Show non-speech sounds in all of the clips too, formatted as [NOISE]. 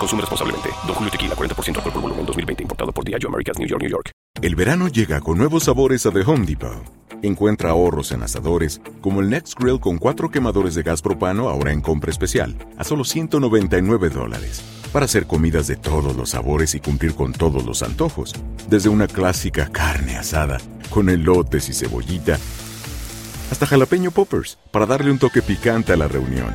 Consume responsablemente. Don Julio Tequila, 40% alcohol por volumen, 2020. Importado por Diageo Americas, New York, New York. El verano llega con nuevos sabores a The Home Depot. Encuentra ahorros en asadores, como el Next Grill con cuatro quemadores de gas propano ahora en compra especial, a solo 199 dólares. Para hacer comidas de todos los sabores y cumplir con todos los antojos. Desde una clásica carne asada, con elotes y cebollita, hasta jalapeño poppers, para darle un toque picante a la reunión.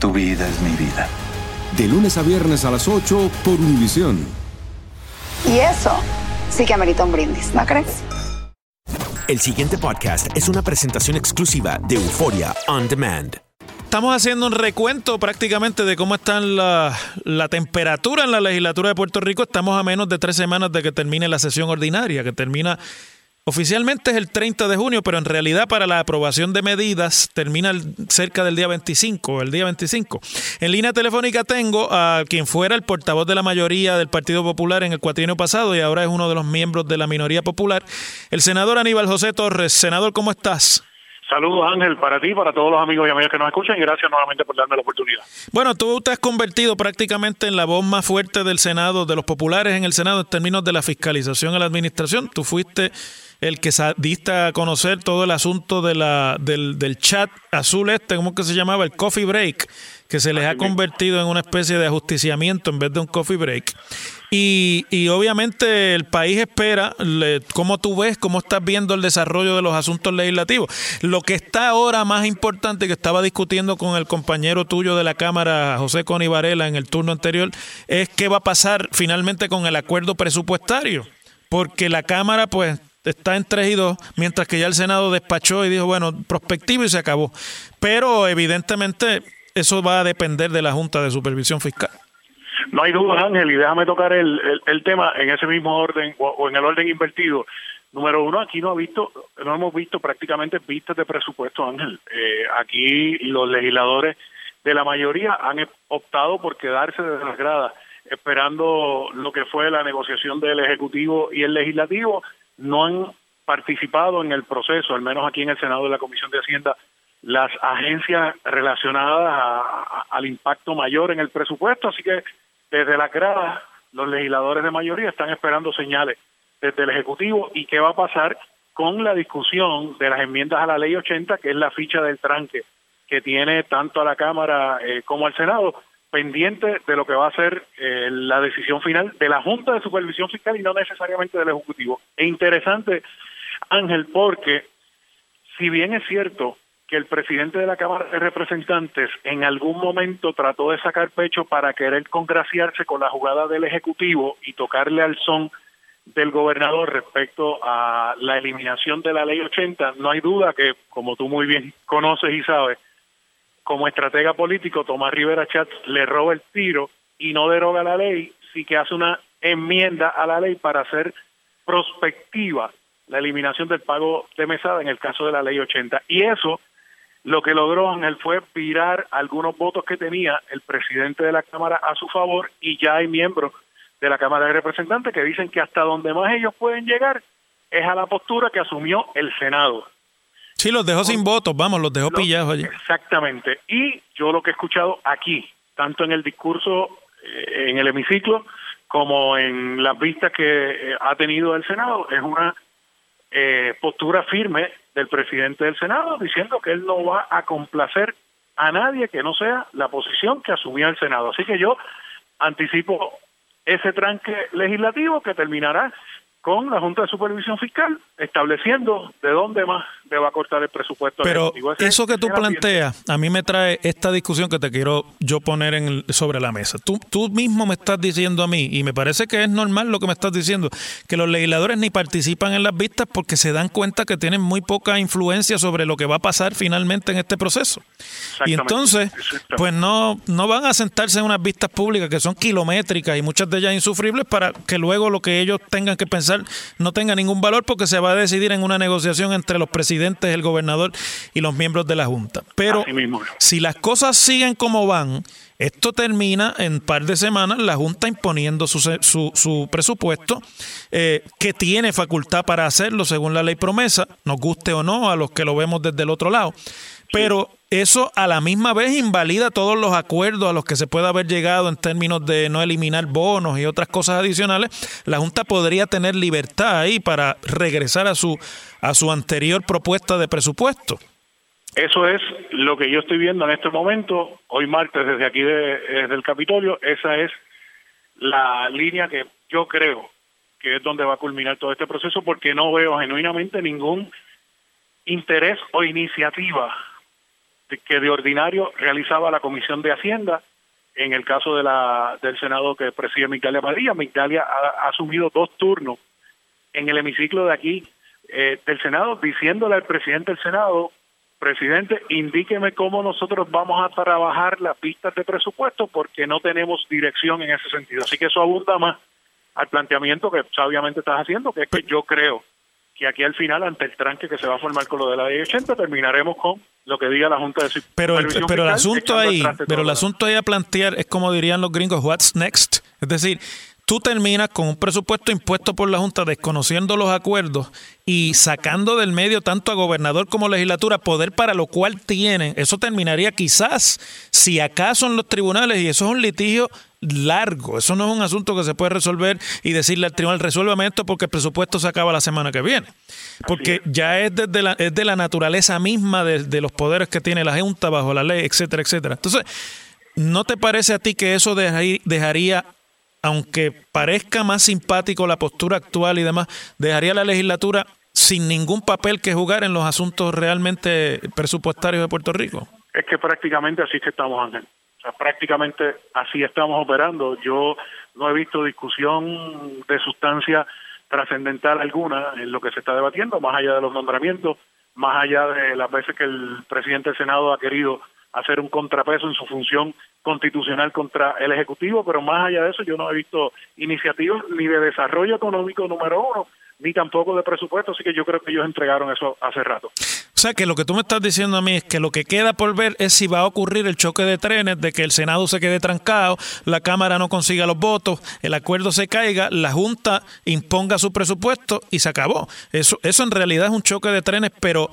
Tu vida es mi vida. De lunes a viernes a las 8 por Univisión. Y eso sí que amerita un brindis, ¿no crees? El siguiente podcast es una presentación exclusiva de Euforia On Demand. Estamos haciendo un recuento prácticamente de cómo está la, la temperatura en la legislatura de Puerto Rico. Estamos a menos de tres semanas de que termine la sesión ordinaria, que termina oficialmente es el 30 de junio, pero en realidad para la aprobación de medidas termina cerca del día 25, el día 25. En línea telefónica tengo a quien fuera el portavoz de la mayoría del Partido Popular en el cuatrienio pasado y ahora es uno de los miembros de la minoría popular, el senador Aníbal José Torres. Senador, ¿cómo estás? Saludos Ángel para ti, para todos los amigos y amigas que nos escuchan y gracias nuevamente por darme la oportunidad. Bueno, tú te has convertido prácticamente en la voz más fuerte del Senado, de los populares en el Senado en términos de la fiscalización a la administración. Tú fuiste el que diste a conocer todo el asunto de la, del, del chat azul este, ¿cómo que se llamaba? El coffee break, que se les ha convertido en una especie de ajusticiamiento en vez de un coffee break. Y, y obviamente el país espera le- cómo tú ves, cómo estás viendo el desarrollo de los asuntos legislativos. Lo que está ahora más importante que estaba discutiendo con el compañero tuyo de la Cámara, José Coni Varela, en el turno anterior, es qué va a pasar finalmente con el acuerdo presupuestario. Porque la Cámara, pues, está en 3 y 2, mientras que ya el Senado despachó y dijo, bueno, prospectivo y se acabó. Pero evidentemente eso va a depender de la Junta de Supervisión Fiscal. No hay duda Ángel y déjame tocar el, el, tema en ese mismo orden o, en el orden invertido. Número uno, aquí no ha visto, no hemos visto prácticamente vistas de presupuesto, Ángel. Eh, aquí los legisladores de la mayoría han optado por quedarse desde las gradas, esperando lo que fue la negociación del Ejecutivo y el Legislativo. No han participado en el proceso, al menos aquí en el Senado de la Comisión de Hacienda, las agencias relacionadas a- al impacto mayor en el presupuesto. Así que desde la grada, los legisladores de mayoría están esperando señales desde el Ejecutivo y qué va a pasar con la discusión de las enmiendas a la Ley 80, que es la ficha del tranque que tiene tanto a la Cámara eh, como al Senado, pendiente de lo que va a ser eh, la decisión final de la Junta de Supervisión Fiscal y no necesariamente del Ejecutivo. E interesante, Ángel, porque si bien es cierto que el presidente de la Cámara de Representantes en algún momento trató de sacar pecho para querer congraciarse con la jugada del Ejecutivo y tocarle al son del gobernador respecto a la eliminación de la ley 80, no hay duda que, como tú muy bien conoces y sabes, como estratega político, Tomás Rivera Chats le roba el tiro y no deroga la ley, sí que hace una enmienda a la ley para hacer prospectiva la eliminación del pago de mesada en el caso de la ley 80. Y eso lo que logró Ángel fue virar algunos votos que tenía el presidente de la Cámara a su favor y ya hay miembros de la Cámara de Representantes que dicen que hasta donde más ellos pueden llegar es a la postura que asumió el Senado. Sí, los dejó sin votos, vamos, los dejó pillados allí. Exactamente. Y yo lo que he escuchado aquí, tanto en el discurso eh, en el hemiciclo como en las vistas que eh, ha tenido el Senado, es una eh, postura firme del presidente del Senado diciendo que él no va a complacer a nadie que no sea la posición que asumió el Senado. Así que yo anticipo ese tranque legislativo que terminará con la Junta de Supervisión Fiscal estableciendo de dónde más le va a cortar el presupuesto. Pero eso que tú planteas, a mí me trae esta discusión que te quiero yo poner en sobre la mesa. Tú, tú mismo me estás diciendo a mí, y me parece que es normal lo que me estás diciendo, que los legisladores ni participan en las vistas porque se dan cuenta que tienen muy poca influencia sobre lo que va a pasar finalmente en este proceso. Y entonces, pues no, no van a sentarse en unas vistas públicas que son kilométricas y muchas de ellas insufribles para que luego lo que ellos tengan que pensar no tenga ningún valor porque se va a decidir en una negociación entre los presidentes, el gobernador y los miembros de la Junta. Pero si las cosas siguen como van, esto termina en un par de semanas la Junta imponiendo su, su, presupuesto, eh, que tiene facultad para hacerlo según la ley promesa, nos guste o no a los que lo vemos desde el otro lado. Pero eso a la misma vez invalida todos los acuerdos a los que se puede haber llegado en términos de no eliminar bonos y otras cosas adicionales. La Junta podría tener libertad ahí para regresar a su, a su anterior propuesta de presupuesto. Eso es lo que yo estoy viendo en este momento, hoy martes desde aquí desde el Capitolio, esa es la línea que yo creo que es donde va a culminar todo este proceso porque no veo genuinamente ningún interés o iniciativa que de ordinario realizaba la Comisión de Hacienda. En el caso de la, del Senado que preside Migdalia Padilla, Migdalia ha, asumido dos turnos en el hemiciclo de aquí eh, del Senado, diciéndole al presidente del Senado, presidente, indíqueme cómo nosotros vamos a trabajar las pistas de presupuesto porque no tenemos dirección en ese sentido. Así que eso abunda más al planteamiento que sabiamente estás haciendo, que es que yo creo que aquí al final, ante el tranque que se va a formar con lo de la ley 80, terminaremos con lo que diga la Junta de Pero el, pero el asunto ahí, pero el asunto ahí a plantear es como dirían los gringos, what's next? Es decir, tú terminas con un presupuesto impuesto por la Junta desconociendo los acuerdos y sacando del medio tanto a gobernador como legislatura poder para lo cual tienen. Eso terminaría quizás, si acaso en los tribunales, y eso es un litigio largo. Eso no es un asunto que se puede resolver y decirle al tribunal, resuélvame esto porque el presupuesto se acaba la semana que viene. Porque ya es, desde la, es de la naturaleza misma de, los poderes que tiene la Junta bajo la ley, etcétera, etcétera. Entonces, ¿no te parece a ti que eso dejaría, aunque parezca más simpático la postura actual y demás, dejaría la legislatura sin ningún papel que jugar en los asuntos realmente presupuestarios de Puerto Rico? Es que prácticamente así que estamos, Ángel prácticamente así estamos operando. Yo no he visto discusión de sustancia trascendental alguna en lo que se está debatiendo, más allá de los nombramientos, más allá de las veces que el presidente del Senado ha querido hacer un contrapeso en su función constitucional contra el Ejecutivo, pero más allá de eso yo no he visto iniciativas ni de desarrollo económico número uno, ni tampoco de presupuesto, así que yo creo que ellos entregaron eso hace rato. O sea, que lo que tú me estás diciendo a mí es que lo que queda por ver es si va a ocurrir el choque de trenes, de que el Senado se quede trancado, la Cámara no consiga los votos, el acuerdo se caiga, la Junta imponga su presupuesto y se acabó. Eso, eso en realidad es un choque de trenes, pero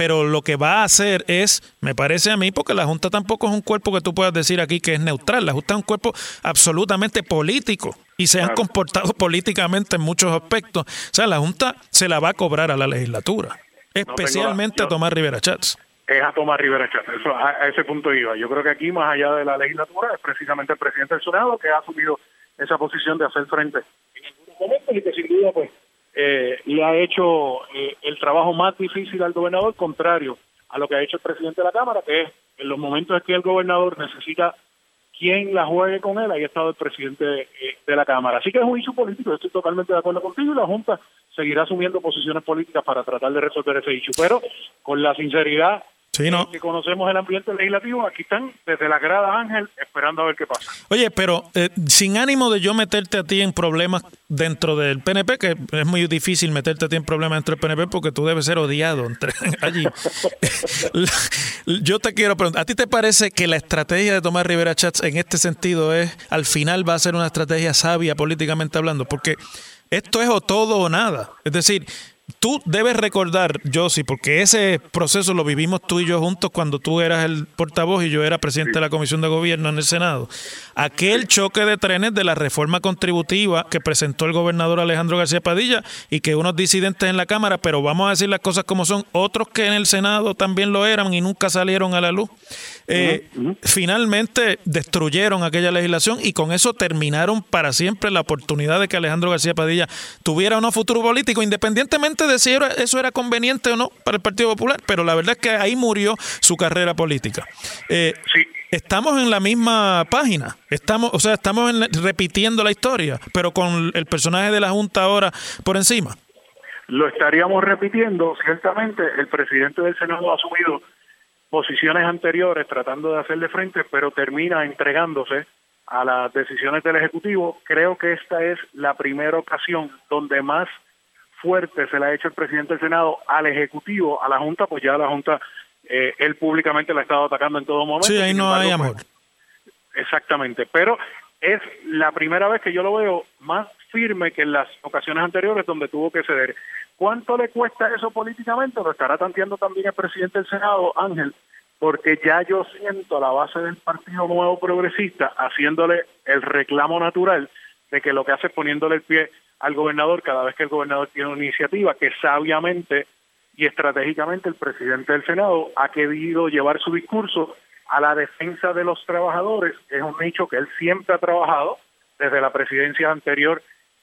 pero lo que va a hacer es, me parece a mí, porque la Junta tampoco es un cuerpo que tú puedas decir aquí que es neutral, la Junta es un cuerpo absolutamente político y se han comportado políticamente en muchos aspectos. O sea, la Junta se la va a cobrar a la legislatura, especialmente a Tomás Rivera Chats. Es a Tomás Rivera Chats, eso, a, ese punto iba. Yo creo que aquí, más allá de la legislatura, es precisamente el presidente del Senado que ha asumido esa posición de hacer frente en algunos momentos y que sin duda, pues, eh, le ha hecho eh, el trabajo más difícil al gobernador, contrario a lo que ha hecho el presidente de la Cámara, que es en los momentos en que el gobernador necesita quien la juegue con él, ahí ha estado el presidente eh, de la Cámara. Así que es un issue político, estoy totalmente de acuerdo contigo y la Junta seguirá asumiendo posiciones políticas para tratar de resolver ese issue, pero con la sinceridad Sí, no. Que conocemos el ambiente legislativo, aquí están desde la grada Ángel esperando a ver qué pasa. Oye, pero eh, sin ánimo de yo meterte a ti en problemas dentro del PNP, que es muy difícil meterte a ti en problemas dentro del PNP porque tú debes ser odiado entre, [LAUGHS] allí. yo te quiero preguntar, ¿a ti te parece que la estrategia de Tomás Rivera Chats en este sentido es, al final va a ser una estrategia sabia políticamente hablando? Porque esto es o todo o nada. Es decir, tú debes recordar, Josie, porque ese proceso lo vivimos tú y yo juntos cuando tú eras el portavoz y yo era presidente de la Comisión de Gobierno en el Senado. Aquel choque de trenes de la reforma contributiva que presentó el gobernador Alejandro García Padilla y que unos disidentes en la Cámara, pero vamos a decir las cosas como son, otros que en el Senado también lo eran y nunca salieron a la luz. Eh, finalmente destruyeron aquella legislación y con eso terminaron para siempre la oportunidad de que Alejandro García Padilla tuviera un futuro político, independientemente de si eso era conveniente o no para el Partido Popular, pero la verdad es que ahí murió su carrera política. Eh, estamos en la misma página, estamos, o sea, estamos repitiendo la historia, pero con el personaje de la Junta ahora por encima. Lo estaríamos repitiendo, ciertamente el presidente del Senado ha asumido posiciones anteriores tratando de hacerle frente, pero termina entregándose a las decisiones del Ejecutivo. Creo que esta es la primera ocasión donde más fuerte se le ha hecho el presidente del Senado al Ejecutivo, a la Junta, pues ya la Junta, eh, él públicamente la ha estado atacando en todo momento. Sí, ahí no hay amor. Pues, exactamente, pero es la primera vez que yo lo veo más firme que en las ocasiones anteriores donde tuvo que ceder. ¿Cuánto le cuesta eso políticamente? Lo estará tanteando también el presidente del Senado, Ángel, porque ya yo siento a la base del Partido Nuevo Progresista haciéndole el reclamo natural de que lo que hace es poniéndole el pie al gobernador cada vez que el gobernador tiene una iniciativa que sabiamente y estratégicamente el presidente del Senado ha querido llevar su discurso a la defensa de los trabajadores. Es un nicho que él siempre ha trabajado desde la presidencia anterior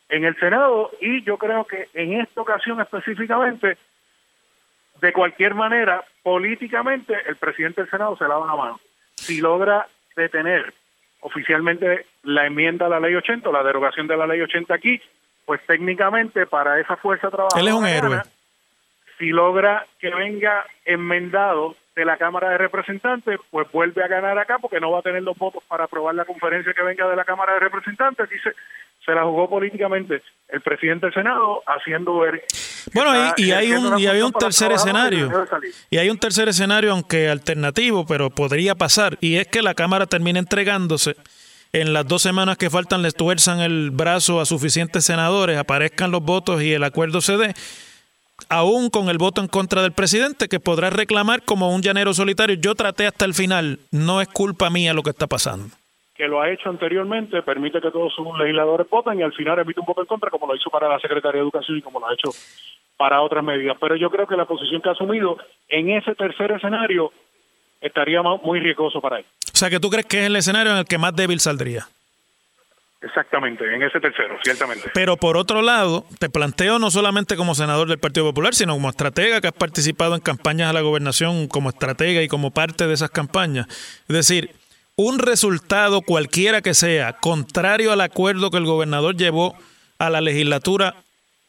en el Senado y yo creo que en esta ocasión específicamente, de cualquier manera, políticamente el presidente del Senado se lava la mano. Si logra detener oficialmente la enmienda a la ley 80, la derogación de la ley 80 aquí, pues técnicamente para esa fuerza trabajadora... Él es un héroe. Si logra que venga enmendado de la Cámara de Representantes, pues vuelve a ganar acá porque no va a tener los votos para aprobar la conferencia que venga de la Cámara de Representantes. Dice, se la jugó políticamente el presidente del Senado haciendo ver bueno y, hay un y hay un tercer escenario y hay un tercer escenario aunque alternativo pero podría pasar y es que la cámara termine entregándose en las dos semanas que faltan les tuerzan el brazo a suficientes senadores aparezcan los votos y el acuerdo se dé aún con el voto en contra del presidente que podrá reclamar como un llanero solitario yo traté hasta el final no es culpa mía lo que está pasando que lo ha hecho anteriormente, permite que todos sus legisladores voten y al final emite un voto en contra, como lo hizo para la Secretaría de Educación y como lo ha hecho para otras medidas. Pero yo creo que la posición que ha asumido en ese tercer escenario estaría muy riesgoso para él. O sea, que tú crees que es el escenario en el que más débil saldría. Exactamente, en ese tercero, ciertamente. Pero por otro lado, te planteo no solamente como senador del Partido Popular, sino como estratega que has participado en campañas a la gobernación como estratega y como parte de esas campañas. Es decir, un resultado cualquiera que sea contrario al acuerdo que el gobernador llevó a la legislatura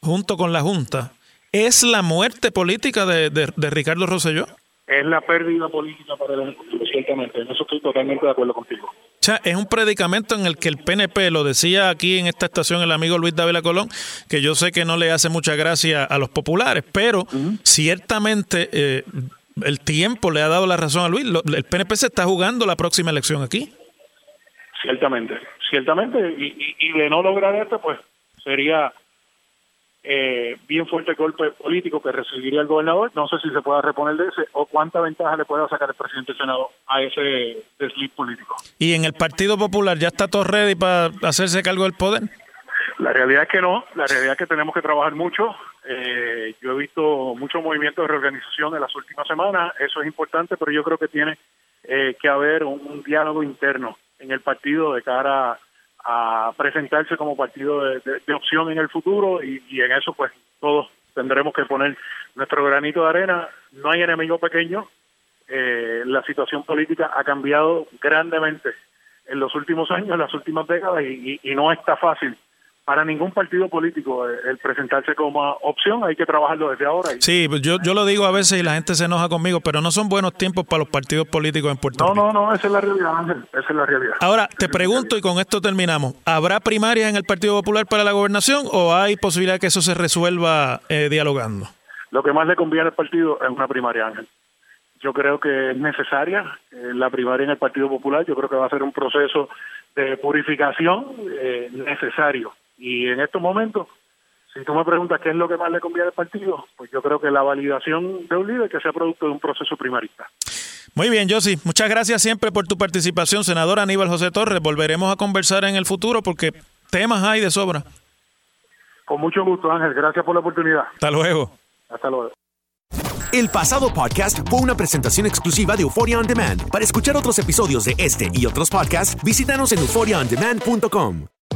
junto con la Junta, ¿es la muerte política de, de, Ricardo Rosselló? Es la pérdida política para el Ejecutivo, ciertamente. En eso estoy totalmente de acuerdo contigo. O sea, es un predicamento en el que el PNP, lo decía aquí en esta estación el amigo Luis Dávila Colón, que yo sé que no le hace mucha gracia a los populares, pero ciertamente eh, el tiempo le ha dado la razón a Luis. El PNP se está jugando la próxima elección aquí. Ciertamente, ciertamente. Y, de no lograr esto, pues sería eh, bien fuerte golpe político que recibiría el gobernador. No sé si se pueda reponer de ese o cuánta ventaja le pueda sacar el presidente del Senado a ese desliz político. ¿Y en el Partido Popular ya está todo ready para hacerse cargo del poder? La realidad es que no, la realidad es que tenemos que trabajar mucho. Eh, yo he visto muchos movimientos de reorganización en las últimas semanas, eso es importante, pero yo creo que tiene eh, que haber un, diálogo interno en el partido de cara a, presentarse como partido de, opción en el futuro y, en eso pues todos tendremos que poner nuestro granito de arena. No hay enemigo pequeño, eh, la situación política ha cambiado grandemente en los últimos años, en las últimas décadas y no está fácil para ningún partido político eh, el presentarse como opción, hay que trabajarlo desde ahora. Sí, pues yo, yo lo digo a veces y la gente se enoja conmigo, pero no son buenos tiempos para los partidos políticos en Puerto Rico. No, no, no, esa es la realidad, Ángel, esa es la realidad. Ahora, te pregunto y con esto terminamos, ¿habrá primarias en el Partido Popular para la gobernación o hay posibilidad que eso se resuelva eh, dialogando? Lo que más le conviene al partido es una primaria, Ángel. Yo creo que es necesaria eh, la primaria en el Partido Popular, yo creo que va a ser un proceso de purificación necesario y en estos momentos si tú me preguntas qué es lo que más le conviene al partido, pues yo creo que la validación de un líder que sea producto de un proceso primarista. Muy bien, Josi. Muchas gracias siempre por tu participación, senador Aníbal José Torres. Volveremos a conversar en el futuro porque temas hay de sobra. Con mucho gusto, Ángel. Gracias por la oportunidad. Hasta luego. Hasta luego. El pasado podcast fue una presentación exclusiva de Euphoria On Demand. Para escuchar otros episodios de este y otros podcasts, visítanos en euphoriaondemand.com.